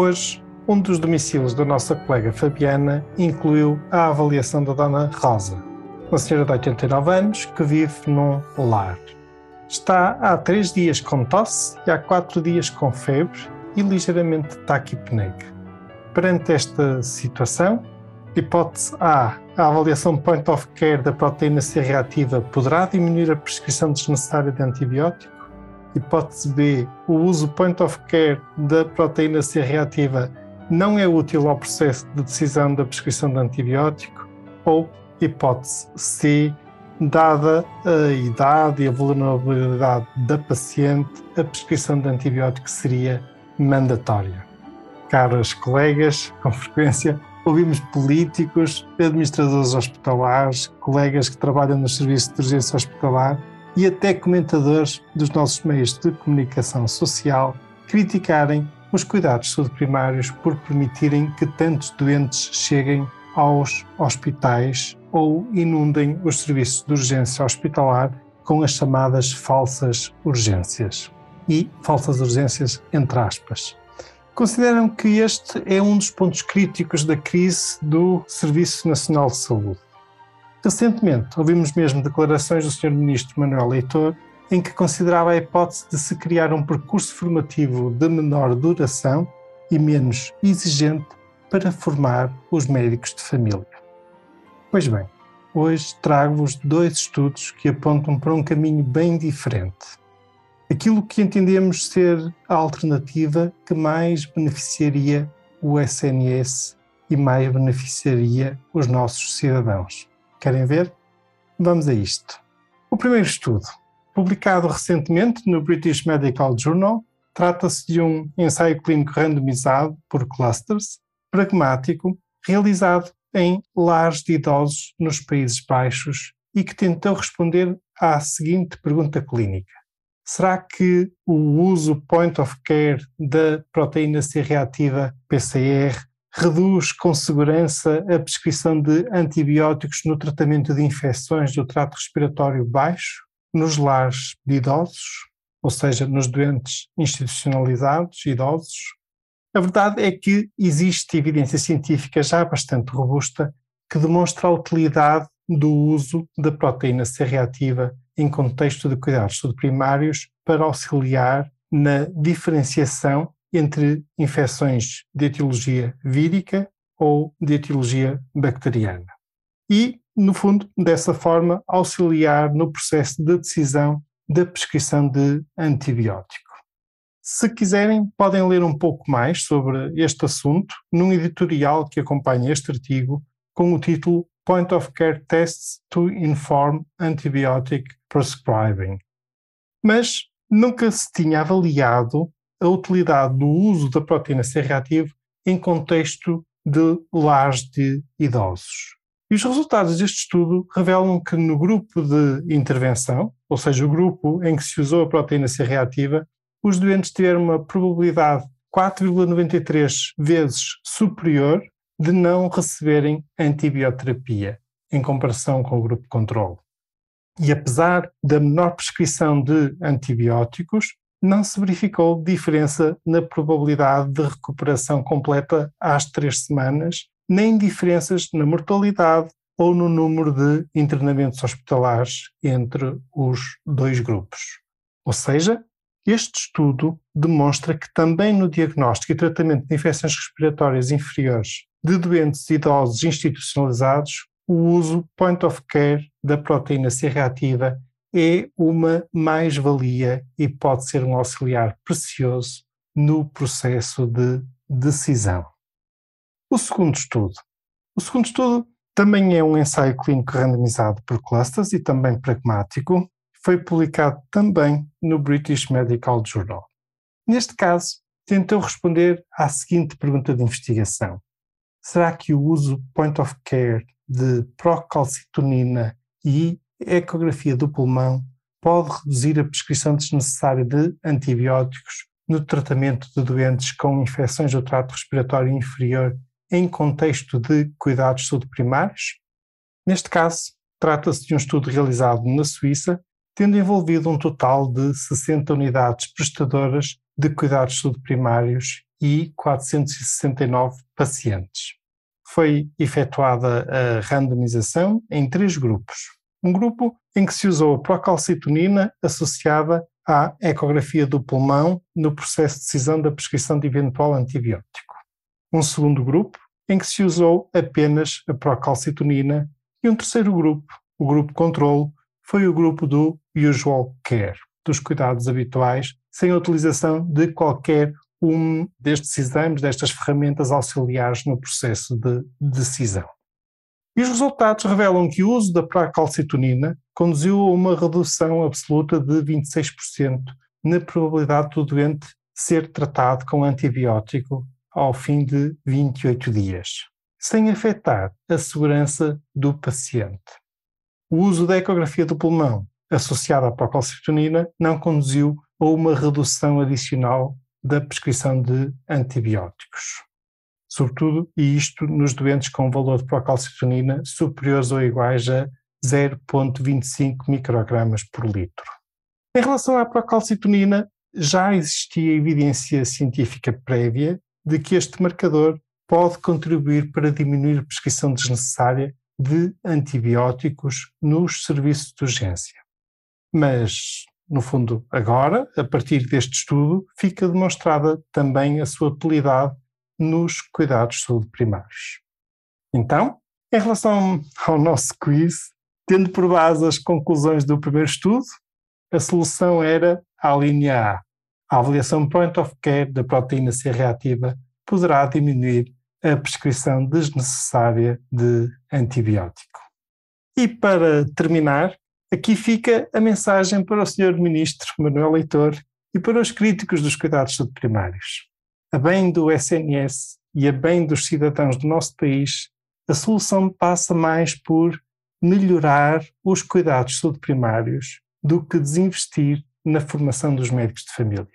Hoje, um dos domicílios da nossa colega Fabiana incluiu a avaliação da Dona Rosa, uma senhora de 89 anos que vive num lar. Está há três dias com tosse e há quatro dias com febre e ligeiramente taquipneica. Perante esta situação, hipótese A, a avaliação point of care da proteína C reativa poderá diminuir a prescrição desnecessária de antibiótico? Hipótese B, o uso point of care da proteína C reativa não é útil ao processo de decisão da prescrição de antibiótico. Ou hipótese C, dada a idade e a vulnerabilidade da paciente, a prescrição de antibiótico seria mandatória. Caros colegas, com frequência ouvimos políticos, administradores hospitalares, colegas que trabalham nos serviços de urgência hospitalar e até comentadores dos nossos meios de comunicação social criticarem os cuidados de saúde primários por permitirem que tantos doentes cheguem aos hospitais ou inundem os serviços de urgência hospitalar com as chamadas falsas urgências. E falsas urgências entre aspas. Consideram que este é um dos pontos críticos da crise do Serviço Nacional de Saúde Recentemente, ouvimos mesmo declarações do Sr. Ministro Manuel Leitor em que considerava a hipótese de se criar um percurso formativo de menor duração e menos exigente para formar os médicos de família. Pois bem, hoje trago-vos dois estudos que apontam para um caminho bem diferente. Aquilo que entendemos ser a alternativa que mais beneficiaria o SNS e mais beneficiaria os nossos cidadãos. Querem ver? Vamos a isto. O primeiro estudo, publicado recentemente no British Medical Journal, trata-se de um ensaio clínico randomizado por clusters, pragmático, realizado em lares de idosos nos Países Baixos e que tentou responder à seguinte pergunta clínica: Será que o uso point of care da proteína C reativa PCR reduz com segurança a prescrição de antibióticos no tratamento de infecções do trato respiratório baixo, nos lares de idosos, ou seja, nos doentes institucionalizados, idosos. A verdade é que existe evidência científica já bastante robusta que demonstra a utilidade do uso da proteína C reativa em contexto de cuidados primários para auxiliar na diferenciação entre infecções de etiologia vírica ou de etiologia bacteriana. E, no fundo, dessa forma, auxiliar no processo de decisão da prescrição de antibiótico. Se quiserem, podem ler um pouco mais sobre este assunto num editorial que acompanha este artigo com o título Point of Care Tests to Inform Antibiotic Prescribing. Mas nunca se tinha avaliado a utilidade do uso da proteína C reativa em contexto de lares de idosos. E os resultados deste estudo revelam que no grupo de intervenção, ou seja, o grupo em que se usou a proteína C reativa, os doentes tiveram uma probabilidade 4,93 vezes superior de não receberem antibioterapia, em comparação com o grupo controle. E apesar da menor prescrição de antibióticos, não se verificou diferença na probabilidade de recuperação completa às três semanas, nem diferenças na mortalidade ou no número de internamentos hospitalares entre os dois grupos. Ou seja, este estudo demonstra que também no diagnóstico e tratamento de infecções respiratórias inferiores de doentes idosos institucionalizados, o uso point of care da proteína C reativa é uma mais-valia e pode ser um auxiliar precioso no processo de decisão. O segundo estudo. O segundo estudo também é um ensaio clínico randomizado por clusters e também pragmático. Foi publicado também no British Medical Journal. Neste caso, tentou responder à seguinte pergunta de investigação: será que o uso point of care de procalcitonina e ecografia do pulmão pode reduzir a prescrição desnecessária de antibióticos no tratamento de doentes com infecções do trato respiratório inferior em contexto de cuidados de saúde primários? Neste caso, trata-se de um estudo realizado na Suíça, tendo envolvido um total de 60 unidades prestadoras de cuidados de saúde primários e 469 pacientes. Foi efetuada a randomização em três grupos. Um grupo em que se usou a procalcitonina associada à ecografia do pulmão no processo de decisão da prescrição de eventual antibiótico. Um segundo grupo em que se usou apenas a procalcitonina e um terceiro grupo, o grupo controle, foi o grupo do usual care, dos cuidados habituais, sem a utilização de qualquer um destes exames, destas ferramentas auxiliares no processo de decisão. E os resultados revelam que o uso da procalcitonina conduziu a uma redução absoluta de 26% na probabilidade do doente ser tratado com antibiótico ao fim de 28 dias, sem afetar a segurança do paciente. O uso da ecografia do pulmão associada à procalcitonina não conduziu a uma redução adicional da prescrição de antibióticos. Sobretudo, e isto nos doentes com valor de procalcitonina superiores ou iguais a 0,25 microgramas por litro. Em relação à procalcitonina, já existia evidência científica prévia de que este marcador pode contribuir para diminuir a prescrição desnecessária de antibióticos nos serviços de urgência. Mas no fundo, agora, a partir deste estudo, fica demonstrada também a sua utilidade nos cuidados de saúde primários. Então, em relação ao nosso quiz, tendo por base as conclusões do primeiro estudo, a solução era a linha A. A avaliação point of care da proteína C reativa poderá diminuir a prescrição desnecessária de antibiótico. E para terminar, Aqui fica a mensagem para o Sr. Ministro Manuel Leitor e para os críticos dos cuidados de primários. A bem do SNS e a bem dos cidadãos do nosso país, a solução passa mais por melhorar os cuidados de saúde primários do que desinvestir na formação dos médicos de família.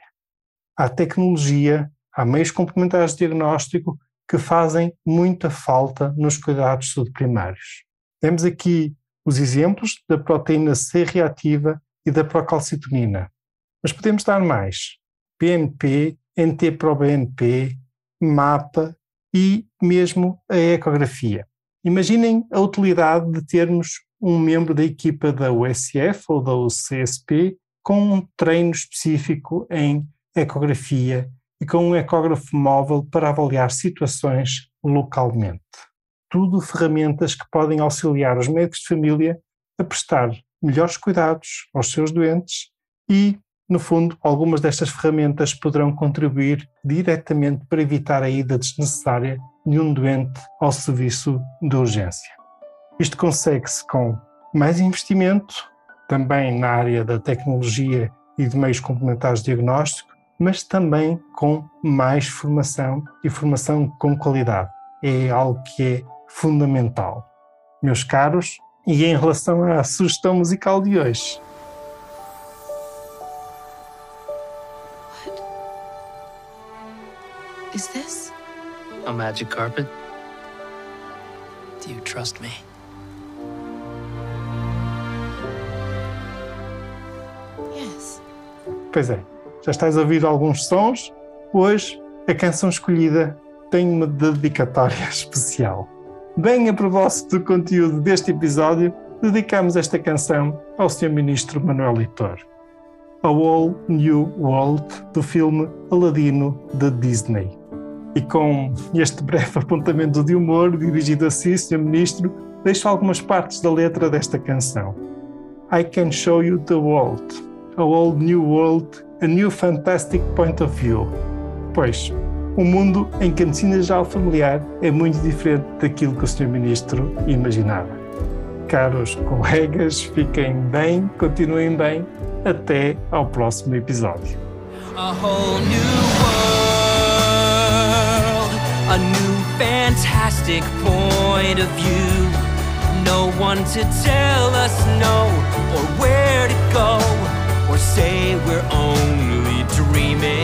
Há tecnologia, há meios complementares de diagnóstico que fazem muita falta nos cuidados de saúde primários. Temos aqui os exemplos da proteína C reativa e da procalcitonina. Mas podemos dar mais. PNP, NT-proBNP, MAPA e mesmo a ecografia. Imaginem a utilidade de termos um membro da equipa da USF ou da UCSP com um treino específico em ecografia e com um ecógrafo móvel para avaliar situações localmente tudo ferramentas que podem auxiliar os médicos de família a prestar melhores cuidados aos seus doentes e, no fundo, algumas destas ferramentas poderão contribuir diretamente para evitar a ida desnecessária de um doente ao serviço de urgência. Isto consegue-se com mais investimento, também na área da tecnologia e de meios complementares de diagnóstico, mas também com mais formação e formação com qualidade. É algo que é fundamental. Meus caros, e em relação à sugestão musical de hoje. A magic carpet. Do you trust me? Yes. Pois é, já estás a ouvir alguns sons. Hoje, a canção escolhida tem uma dedicatória especial. Bem a propósito do conteúdo deste episódio, dedicamos esta canção ao Sr. Ministro Manuel Leitor. A Whole New World do filme Aladino da Disney. E com este breve apontamento de humor dirigido a si, Sr. Ministro, deixo algumas partes da letra desta canção. I can show you the world, a whole new world, a new fantastic point of view. Pois, um mundo em que a medicina geral familiar é muito diferente daquilo que o Sr. Ministro imaginava. Caros colegas, fiquem bem, continuem bem. Até ao próximo episódio. A new fantastic point of view. No one to tell us no or where to go or say we're only dreaming.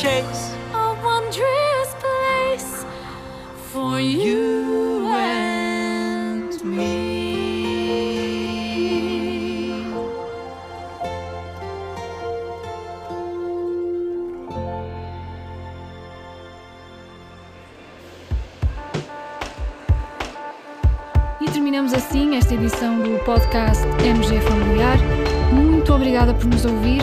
Chase a wondrous place for you and me. E terminamos assim esta edição do podcast MG Familiar. Muito obrigada por nos ouvir.